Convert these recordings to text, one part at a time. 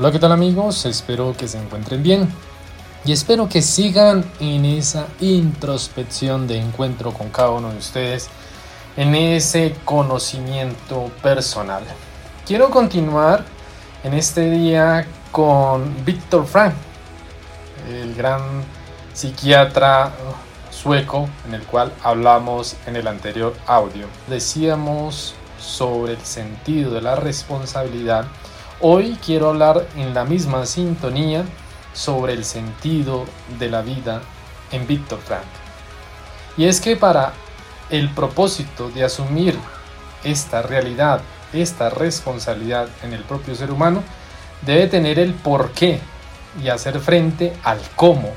Hola, ¿qué tal amigos? Espero que se encuentren bien y espero que sigan en esa introspección de encuentro con cada uno de ustedes, en ese conocimiento personal. Quiero continuar en este día con Víctor Frank, el gran psiquiatra sueco en el cual hablamos en el anterior audio. Decíamos sobre el sentido de la responsabilidad Hoy quiero hablar en la misma sintonía sobre el sentido de la vida en Víctor Frank. Y es que para el propósito de asumir esta realidad, esta responsabilidad en el propio ser humano, debe tener el por qué y hacer frente al cómo.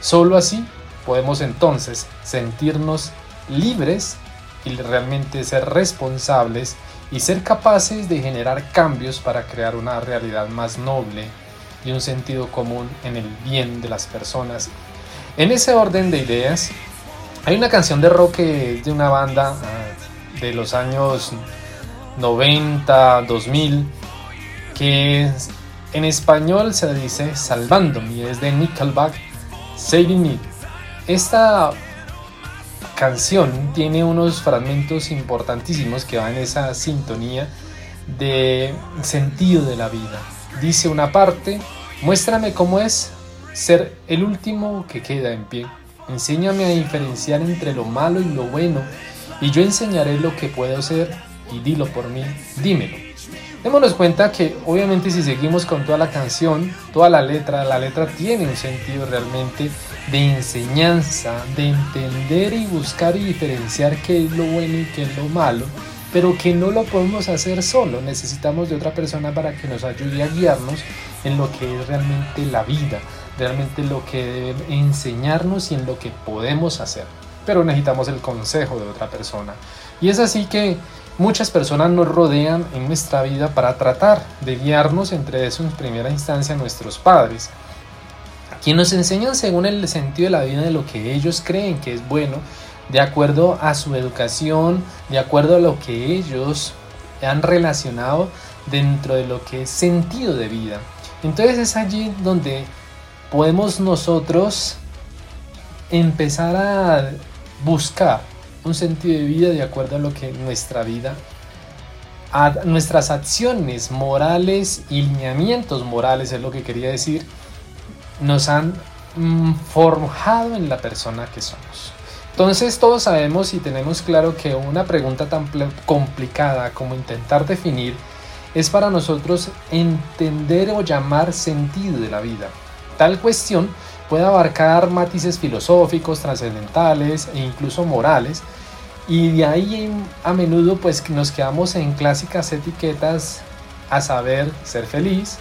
Solo así podemos entonces sentirnos libres y realmente ser responsables y ser capaces de generar cambios para crear una realidad más noble y un sentido común en el bien de las personas. En ese orden de ideas, hay una canción de rock de una banda ah, de los años 90, 2000, que en español se dice Salvándome, es de Nickelback, Saving Me. Esta canción tiene unos fragmentos importantísimos que van en esa sintonía de sentido de la vida. Dice una parte, muéstrame cómo es ser el último que queda en pie. Enséñame a diferenciar entre lo malo y lo bueno, y yo enseñaré lo que puedo ser, y dilo por mí, dímelo. Démonos cuenta que obviamente si seguimos con toda la canción, toda la letra, la letra tiene un sentido realmente de enseñanza, de entender y buscar y diferenciar qué es lo bueno y qué es lo malo, pero que no lo podemos hacer solo, necesitamos de otra persona para que nos ayude a guiarnos en lo que es realmente la vida, realmente lo que debe enseñarnos y en lo que podemos hacer. Pero necesitamos el consejo de otra persona. Y es así que muchas personas nos rodean en nuestra vida para tratar de guiarnos entre eso en primera instancia nuestros padres quien nos enseñan según el sentido de la vida de lo que ellos creen que es bueno, de acuerdo a su educación, de acuerdo a lo que ellos han relacionado dentro de lo que es sentido de vida. Entonces es allí donde podemos nosotros empezar a buscar un sentido de vida de acuerdo a lo que nuestra vida, a nuestras acciones morales y lineamientos morales es lo que quería decir, nos han mm, forjado en la persona que somos. Entonces todos sabemos y tenemos claro que una pregunta tan complicada como intentar definir es para nosotros entender o llamar sentido de la vida. Tal cuestión puede abarcar matices filosóficos, trascendentales e incluso morales, y de ahí a menudo pues nos quedamos en clásicas etiquetas a saber ser feliz,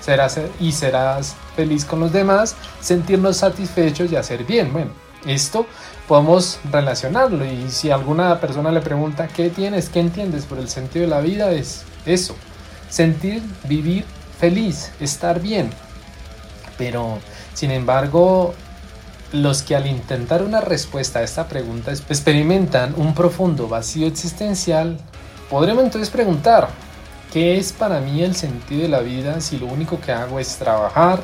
serás y serás feliz con los demás, sentirnos satisfechos y hacer bien. Bueno, esto podemos relacionarlo y si alguna persona le pregunta qué tienes, qué entiendes por el sentido de la vida, es eso, sentir, vivir feliz, estar bien. Pero, sin embargo, los que al intentar una respuesta a esta pregunta experimentan un profundo vacío existencial, podremos entonces preguntar, ¿qué es para mí el sentido de la vida si lo único que hago es trabajar,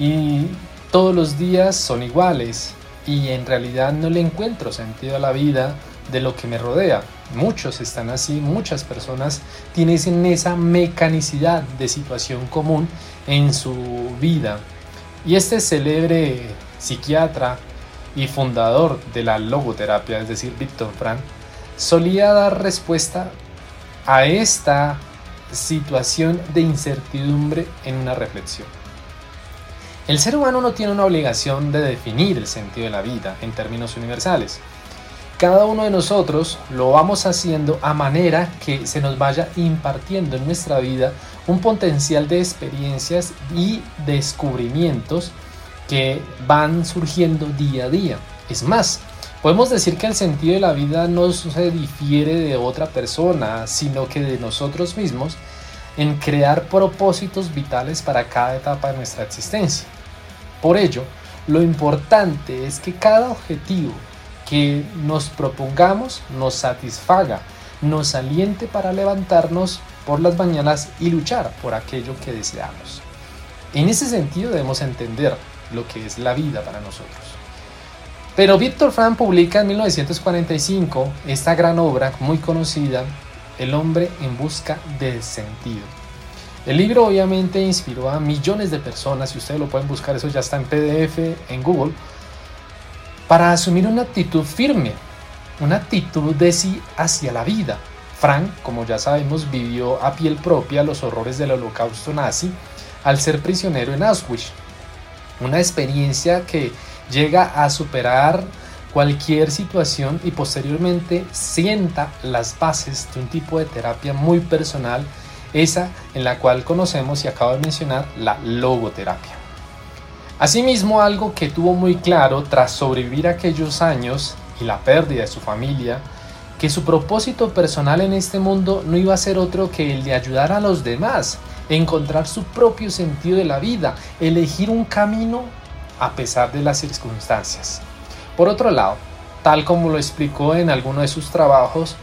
y todos los días son iguales y en realidad no le encuentro sentido a la vida de lo que me rodea. Muchos están así, muchas personas tienen esa mecanicidad de situación común en su vida. Y este célebre psiquiatra y fundador de la logoterapia, es decir, Víctor Frank, solía dar respuesta a esta situación de incertidumbre en una reflexión. El ser humano no tiene una obligación de definir el sentido de la vida en términos universales. cada uno de nosotros lo vamos haciendo a manera que se nos vaya impartiendo en nuestra vida un potencial de experiencias y descubrimientos que van surgiendo día a día. Es más, podemos decir que el sentido de la vida no se difiere de otra persona, sino que de nosotros mismos en crear propósitos vitales para cada etapa de nuestra existencia. Por ello, lo importante es que cada objetivo que nos propongamos nos satisfaga, nos aliente para levantarnos por las mañanas y luchar por aquello que deseamos. En ese sentido debemos entender lo que es la vida para nosotros. Pero Víctor Frank publica en 1945 esta gran obra muy conocida, El hombre en busca del sentido. El libro obviamente inspiró a millones de personas, y ustedes lo pueden buscar, eso ya está en PDF en Google, para asumir una actitud firme, una actitud de sí hacia la vida. Frank, como ya sabemos, vivió a piel propia los horrores del holocausto nazi al ser prisionero en Auschwitz. Una experiencia que llega a superar cualquier situación y posteriormente sienta las bases de un tipo de terapia muy personal, esa en la cual conocemos y acabo de mencionar la logoterapia. Asimismo, algo que tuvo muy claro tras sobrevivir aquellos años y la pérdida de su familia, que su propósito personal en este mundo no iba a ser otro que el de ayudar a los demás, encontrar su propio sentido de la vida, elegir un camino a pesar de las circunstancias. Por otro lado, tal como lo explicó en alguno de sus trabajos,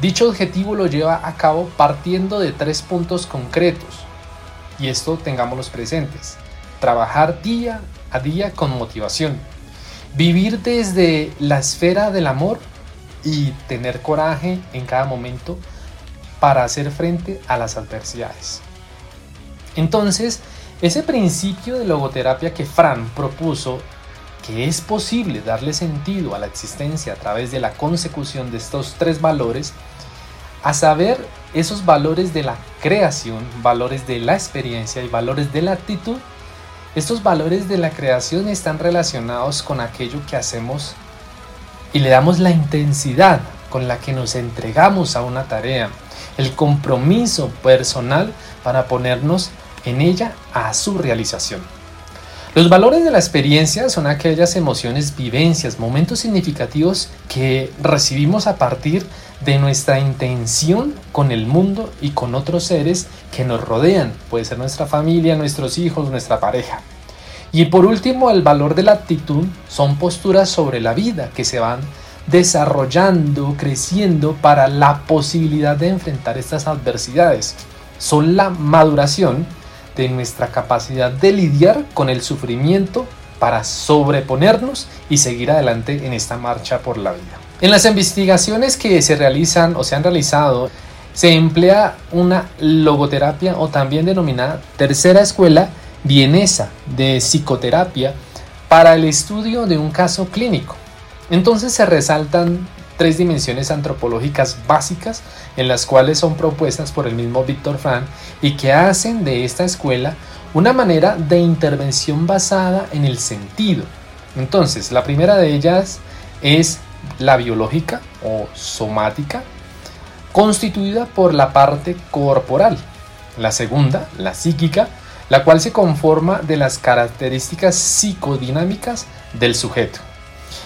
dicho objetivo lo lleva a cabo partiendo de tres puntos concretos, y esto tengámoslos presentes. Trabajar día a día con motivación, vivir desde la esfera del amor y tener coraje en cada momento para hacer frente a las adversidades. Entonces, ese principio de logoterapia que Fran propuso, que es posible darle sentido a la existencia a través de la consecución de estos tres valores, a saber, esos valores de la creación, valores de la experiencia y valores de la actitud, estos valores de la creación están relacionados con aquello que hacemos y le damos la intensidad con la que nos entregamos a una tarea, el compromiso personal para ponernos en ella a su realización. Los valores de la experiencia son aquellas emociones, vivencias, momentos significativos que recibimos a partir de nuestra intención con el mundo y con otros seres que nos rodean. Puede ser nuestra familia, nuestros hijos, nuestra pareja. Y por último, el valor de la actitud son posturas sobre la vida que se van desarrollando, creciendo para la posibilidad de enfrentar estas adversidades. Son la maduración de nuestra capacidad de lidiar con el sufrimiento para sobreponernos y seguir adelante en esta marcha por la vida. En las investigaciones que se realizan o se han realizado, se emplea una logoterapia o también denominada tercera escuela vienesa de psicoterapia para el estudio de un caso clínico. Entonces se resaltan tres dimensiones antropológicas básicas en las cuales son propuestas por el mismo Víctor Frank y que hacen de esta escuela una manera de intervención basada en el sentido. Entonces, la primera de ellas es la biológica o somática, constituida por la parte corporal. La segunda, la psíquica, la cual se conforma de las características psicodinámicas del sujeto.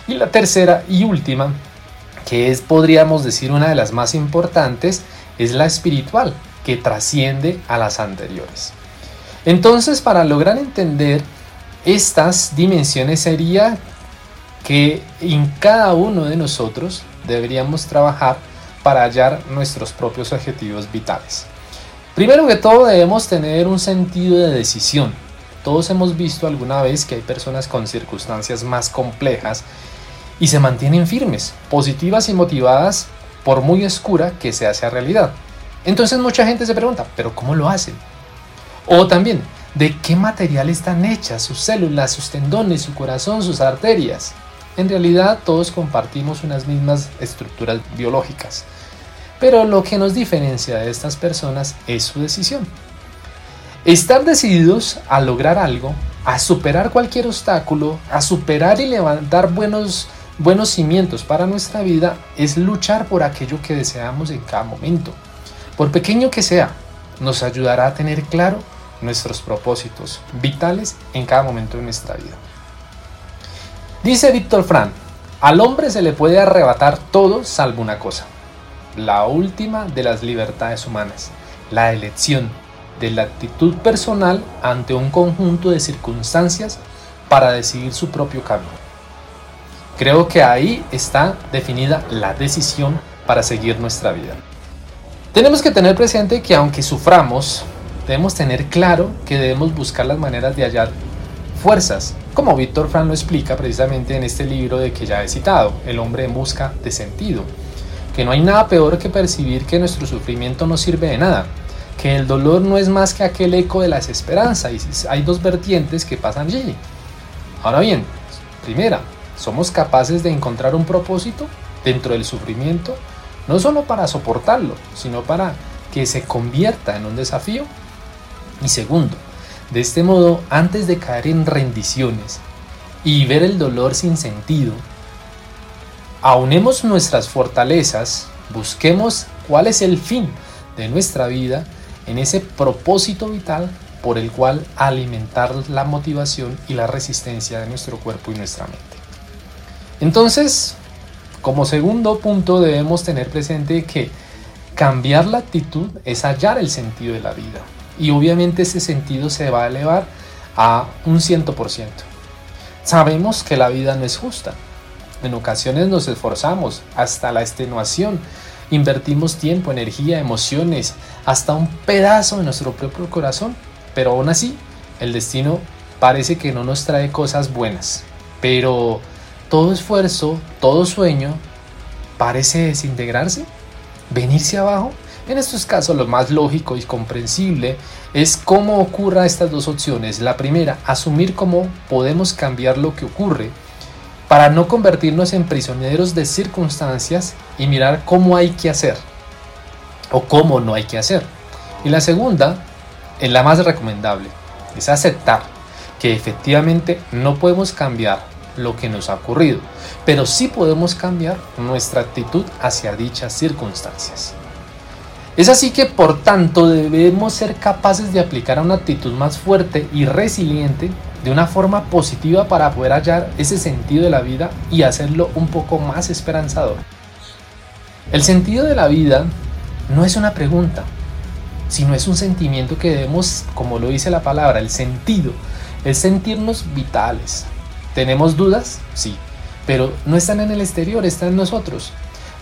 Y la tercera y última que es, podríamos decir, una de las más importantes, es la espiritual, que trasciende a las anteriores. Entonces, para lograr entender estas dimensiones sería que en cada uno de nosotros deberíamos trabajar para hallar nuestros propios objetivos vitales. Primero que todo debemos tener un sentido de decisión. Todos hemos visto alguna vez que hay personas con circunstancias más complejas y se mantienen firmes, positivas y motivadas por muy oscura que se hace realidad. Entonces mucha gente se pregunta, ¿pero cómo lo hacen? O también, ¿de qué material están hechas sus células, sus tendones, su corazón, sus arterias? En realidad todos compartimos unas mismas estructuras biológicas, pero lo que nos diferencia de estas personas es su decisión. Estar decididos a lograr algo, a superar cualquier obstáculo, a superar y levantar buenos buenos cimientos para nuestra vida es luchar por aquello que deseamos en cada momento. Por pequeño que sea, nos ayudará a tener claro nuestros propósitos vitales en cada momento de nuestra vida. Dice Víctor Frank, al hombre se le puede arrebatar todo salvo una cosa, la última de las libertades humanas, la elección de la actitud personal ante un conjunto de circunstancias para decidir su propio camino. Creo que ahí está definida la decisión para seguir nuestra vida. Tenemos que tener presente que aunque suframos, debemos tener claro que debemos buscar las maneras de hallar fuerzas, como Víctor Frank lo explica precisamente en este libro de que ya he citado, El hombre en busca de sentido, que no hay nada peor que percibir que nuestro sufrimiento no sirve de nada, que el dolor no es más que aquel eco de la desesperanza y hay dos vertientes que pasan allí. Ahora bien, primera, somos capaces de encontrar un propósito dentro del sufrimiento, no solo para soportarlo, sino para que se convierta en un desafío. Y segundo, de este modo, antes de caer en rendiciones y ver el dolor sin sentido, aunemos nuestras fortalezas, busquemos cuál es el fin de nuestra vida en ese propósito vital por el cual alimentar la motivación y la resistencia de nuestro cuerpo y nuestra mente. Entonces, como segundo punto debemos tener presente que cambiar la actitud es hallar el sentido de la vida y obviamente ese sentido se va a elevar a un ciento por ciento. Sabemos que la vida no es justa. En ocasiones nos esforzamos hasta la extenuación Invertimos tiempo, energía, emociones, hasta un pedazo de nuestro propio corazón, pero aún así el destino parece que no nos trae cosas buenas. Pero todo esfuerzo, todo sueño parece desintegrarse, venirse abajo. En estos casos lo más lógico y comprensible es cómo ocurra estas dos opciones. La primera, asumir cómo podemos cambiar lo que ocurre para no convertirnos en prisioneros de circunstancias y mirar cómo hay que hacer o cómo no hay que hacer. Y la segunda, es la más recomendable, es aceptar que efectivamente no podemos cambiar lo que nos ha ocurrido, pero sí podemos cambiar nuestra actitud hacia dichas circunstancias. Es así que por tanto debemos ser capaces de aplicar una actitud más fuerte y resiliente de una forma positiva para poder hallar ese sentido de la vida y hacerlo un poco más esperanzador. El sentido de la vida no es una pregunta, sino es un sentimiento que debemos, como lo dice la palabra, el sentido, es sentirnos vitales. ¿Tenemos dudas? Sí, pero no están en el exterior, están en nosotros.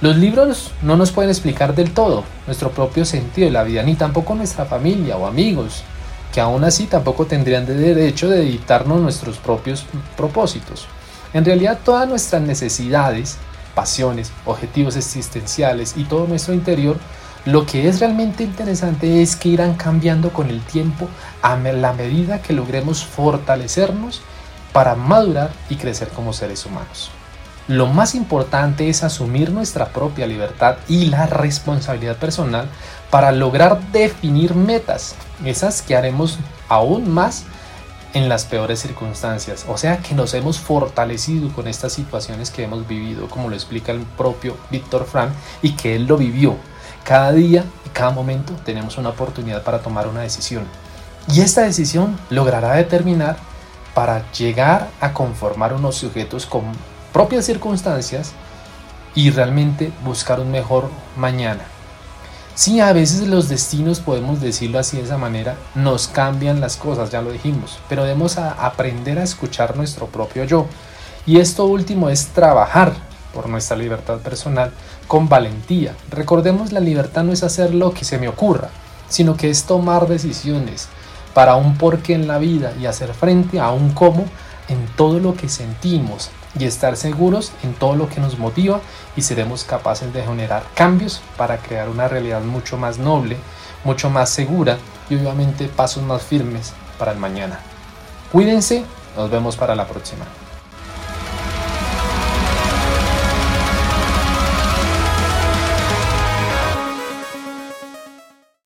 Los libros no nos pueden explicar del todo nuestro propio sentido de la vida, ni tampoco nuestra familia o amigos, que aún así tampoco tendrían de derecho de dictarnos nuestros propios propósitos. En realidad todas nuestras necesidades, pasiones, objetivos existenciales y todo nuestro interior, lo que es realmente interesante es que irán cambiando con el tiempo a la medida que logremos fortalecernos para madurar y crecer como seres humanos. Lo más importante es asumir nuestra propia libertad y la responsabilidad personal para lograr definir metas, esas que haremos aún más en las peores circunstancias. O sea que nos hemos fortalecido con estas situaciones que hemos vivido, como lo explica el propio Víctor Frank, y que él lo vivió. Cada día y cada momento tenemos una oportunidad para tomar una decisión. Y esta decisión logrará determinar para llegar a conformar unos sujetos con propias circunstancias y realmente buscar un mejor mañana. Sí, a veces los destinos, podemos decirlo así de esa manera, nos cambian las cosas, ya lo dijimos, pero debemos aprender a escuchar nuestro propio yo. Y esto último es trabajar por nuestra libertad personal con valentía. Recordemos, la libertad no es hacer lo que se me ocurra, sino que es tomar decisiones para un porqué en la vida y hacer frente a un cómo en todo lo que sentimos, y estar seguros en todo lo que nos motiva y seremos capaces de generar cambios para crear una realidad mucho más noble, mucho más segura y obviamente pasos más firmes para el mañana. Cuídense, nos vemos para la próxima.